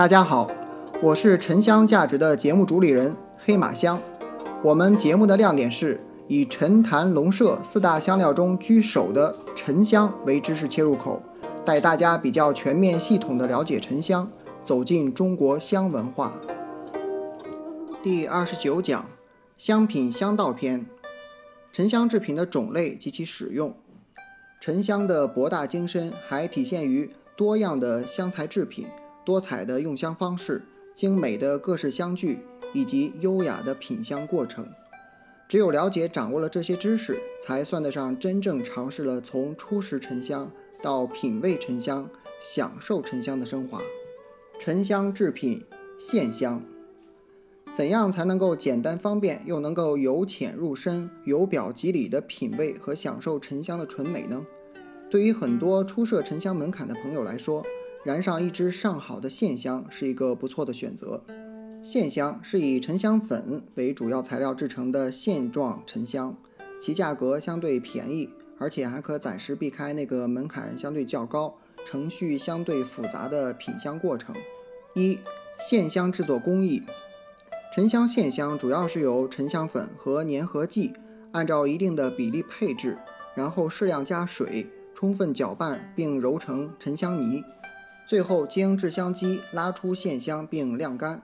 大家好，我是沉香价值的节目主理人黑马香。我们节目的亮点是以陈坛龙麝四大香料中居首的沉香为知识切入口，带大家比较全面系统的了解沉香，走进中国香文化。第二十九讲：香品香道篇。沉香制品的种类及其使用。沉香的博大精深还体现于多样的香材制品。多彩的用香方式、精美的各式香具以及优雅的品香过程，只有了解掌握了这些知识，才算得上真正尝试了从初识沉香到品味沉香、享受沉香的升华。沉香制品线香，怎样才能够简单方便又能够由浅入深、由表及里的品味和享受沉香的纯美呢？对于很多初涉沉香门槛的朋友来说，燃上一支上好的线香是一个不错的选择。线香是以沉香粉为主要材料制成的线状沉香，其价格相对便宜，而且还可暂时避开那个门槛相对较高、程序相对复杂的品香过程。一、线香制作工艺：沉香线香主要是由沉香粉和粘合剂按照一定的比例配置，然后适量加水，充分搅拌并揉成沉香泥。最后经制香机拉出线香并晾干。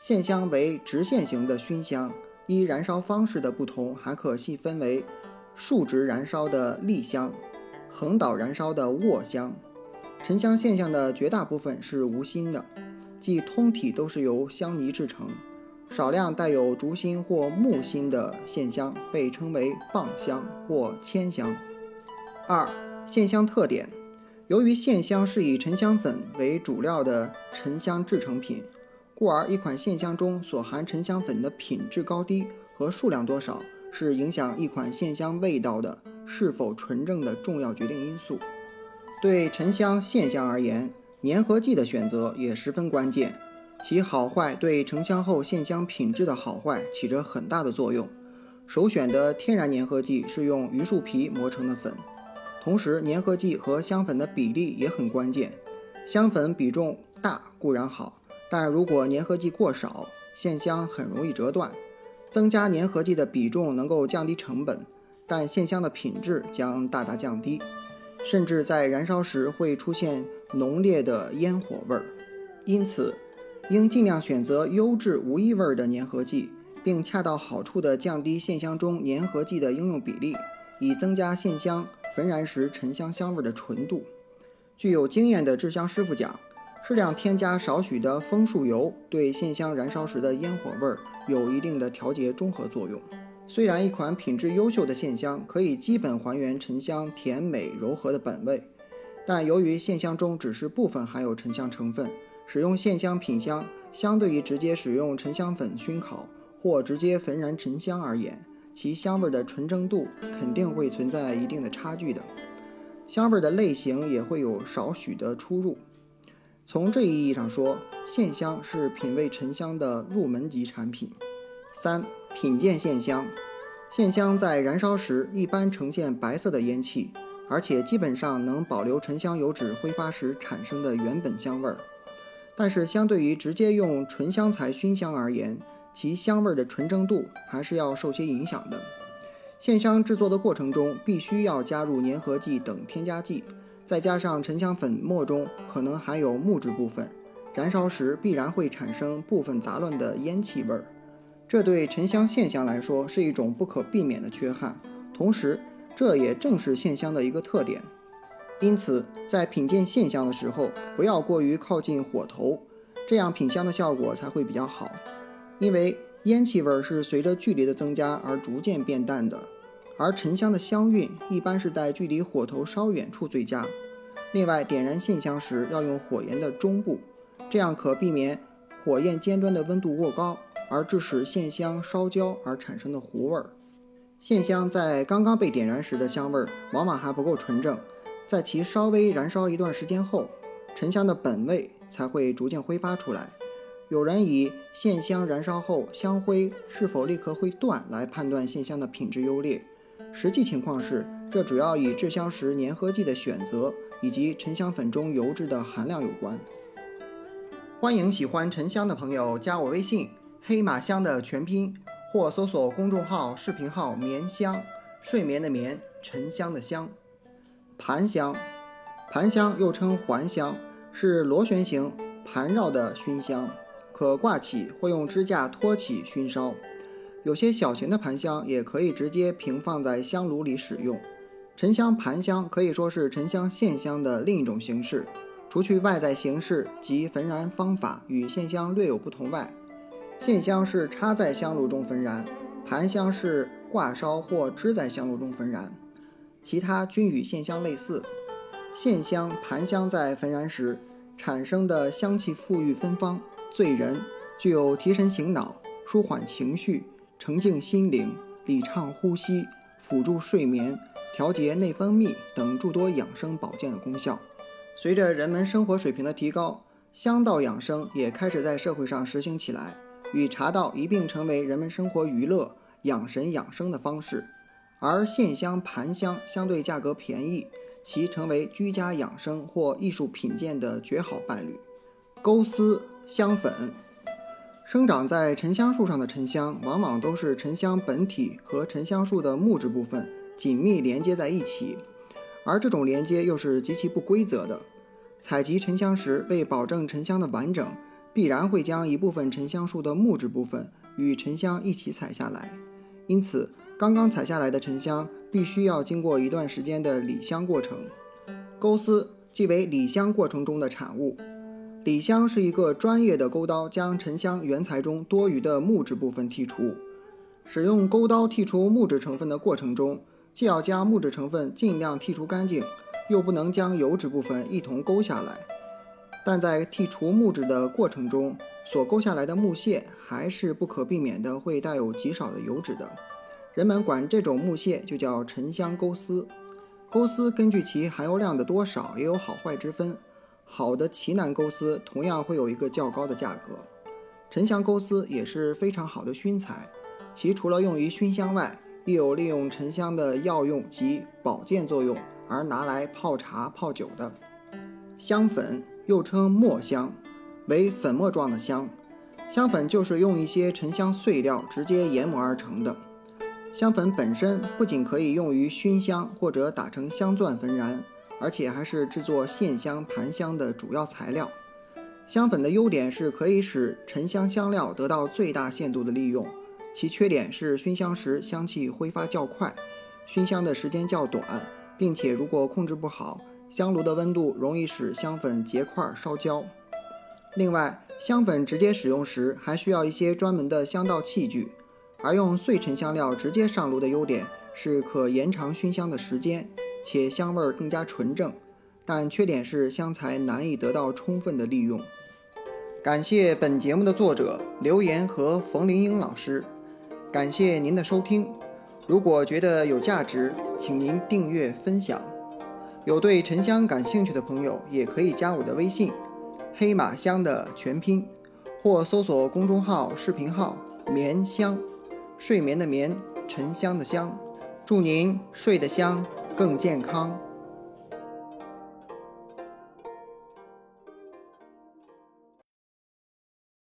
线香为直线型的熏香，依燃烧方式的不同，还可细分为竖直燃烧的立香、横倒燃烧的卧香。沉香线香的绝大部分是无心的，即通体都是由香泥制成。少量带有竹心或木心的线香被称为棒香或铅香。二、线香特点。由于线香是以沉香粉为主料的沉香制成品，故而一款线香中所含沉香粉的品质高低和数量多少，是影响一款线香味道的是否纯正的重要决定因素。对沉香线香而言，粘合剂的选择也十分关键，其好坏对沉香后线香品质的好坏起着很大的作用。首选的天然粘合剂是用榆树皮磨成的粉。同时，粘合剂和香粉的比例也很关键。香粉比重大固然好，但如果粘合剂过少，线香很容易折断。增加粘合剂的比重能够降低成本，但线香的品质将大大降低，甚至在燃烧时会出现浓烈的烟火味儿。因此，应尽量选择优质无异味的粘合剂，并恰到好处地降低线香中粘合剂的应用比例，以增加线香。焚燃时沉香香味的纯度，具有经验的制香师傅讲，适量添加少许的枫树油，对线香燃烧时的烟火味儿有一定的调节中和作用。虽然一款品质优秀的线香可以基本还原沉香甜美柔和的本味，但由于线香中只是部分含有沉香成分，使用线香品香相对于直接使用沉香粉熏烤或直接焚燃沉香而言。其香味的纯正度肯定会存在一定的差距的，香味的类型也会有少许的出入。从这一意义上说，线香是品味沉香的入门级产品。三、品鉴线香，线香在燃烧时一般呈现白色的烟气，而且基本上能保留沉香油脂挥发时产生的原本香味儿。但是，相对于直接用纯香材熏香而言，其香味的纯正度还是要受些影响的。线香制作的过程中，必须要加入粘合剂等添加剂，再加上沉香粉末中可能含有木质部分，燃烧时必然会产生部分杂乱的烟气味儿。这对沉香线香来说是一种不可避免的缺憾，同时这也正是线香的一个特点。因此，在品鉴线香的时候，不要过于靠近火头，这样品香的效果才会比较好。因为烟气味是随着距离的增加而逐渐变淡的，而沉香的香韵一般是在距离火头稍远处最佳。另外，点燃线香时要用火焰的中部，这样可避免火焰尖端的温度过高，而致使线香烧焦而产生的糊味儿。线香在刚刚被点燃时的香味儿往往还不够纯正，在其稍微燃烧一段时间后，沉香的本味才会逐渐挥发出来。有人以线香燃烧后香灰是否立刻会断来判断线香的品质优劣，实际情况是，这主要与制香时粘合剂的选择以及沉香粉中油脂的含量有关。欢迎喜欢沉香的朋友加我微信“黑马香”的全拼，或搜索公众号、视频号“眠香”，睡眠的眠，沉香的香。盘香，盘香又称环香，是螺旋形盘绕的熏香，可挂起或用支架托起熏烧。有些小型的盘香也可以直接平放在香炉里使用。沉香盘香可以说是沉香线香的另一种形式。除去外在形式及焚燃方法与线香略有不同外，线香是插在香炉中焚燃，盘香是挂烧或支在香炉中焚燃，其他均与线香类似。线香、盘香在焚燃时产生的香气馥郁芬芳，醉人，具有提神醒脑、舒缓情绪、澄净心灵、理畅呼吸、辅助睡眠、调节内分泌等诸多养生保健的功效。随着人们生活水平的提高，香道养生也开始在社会上实行起来，与茶道一并成为人们生活娱乐、养神养生的方式。而线香、盘香相对价格便宜，其成为居家养生或艺术品鉴的绝好伴侣。钩丝香粉，生长在沉香树上的沉香，往往都是沉香本体和沉香树的木质部分紧密连接在一起。而这种连接又是极其不规则的。采集沉香时，为保证沉香的完整，必然会将一部分沉香树的木质部分与沉香一起采下来。因此，刚刚采下来的沉香必须要经过一段时间的理香过程。钩丝即为理香过程中的产物。理香是一个专业的钩刀将沉香原材中多余的木质部分剔除。使用钩刀剔除木质成分的过程中，既要将木质成分尽量剔除干净，又不能将油脂部分一同勾下来。但在剔除木质的过程中，所勾下来的木屑还是不可避免的会带有极少的油脂的。人们管这种木屑就叫沉香钩丝。钩丝根据其含油量的多少也有好坏之分，好的奇楠钩丝同样会有一个较高的价格。沉香钩丝也是非常好的熏材，其除了用于熏香外，亦有利用沉香的药用及保健作用而拿来泡茶、泡酒的香粉，又称墨香，为粉末状的香。香粉就是用一些沉香碎料直接研磨而成的。香粉本身不仅可以用于熏香或者打成香钻焚燃，而且还是制作线香、盘香的主要材料。香粉的优点是可以使沉香香料得到最大限度的利用。其缺点是熏香时香气挥发较快，熏香的时间较短，并且如果控制不好，香炉的温度容易使香粉结块烧焦。另外，香粉直接使用时还需要一些专门的香道器具，而用碎沉香料直接上炉的优点是可延长熏香的时间，且香味更加纯正。但缺点是香材难以得到充分的利用。感谢本节目的作者刘岩和冯林英老师。感谢您的收听，如果觉得有价值，请您订阅分享。有对沉香感兴趣的朋友，也可以加我的微信“黑马香”的全拼，或搜索公众号、视频号“眠香”，睡眠的眠，沉香的香。祝您睡得香，更健康。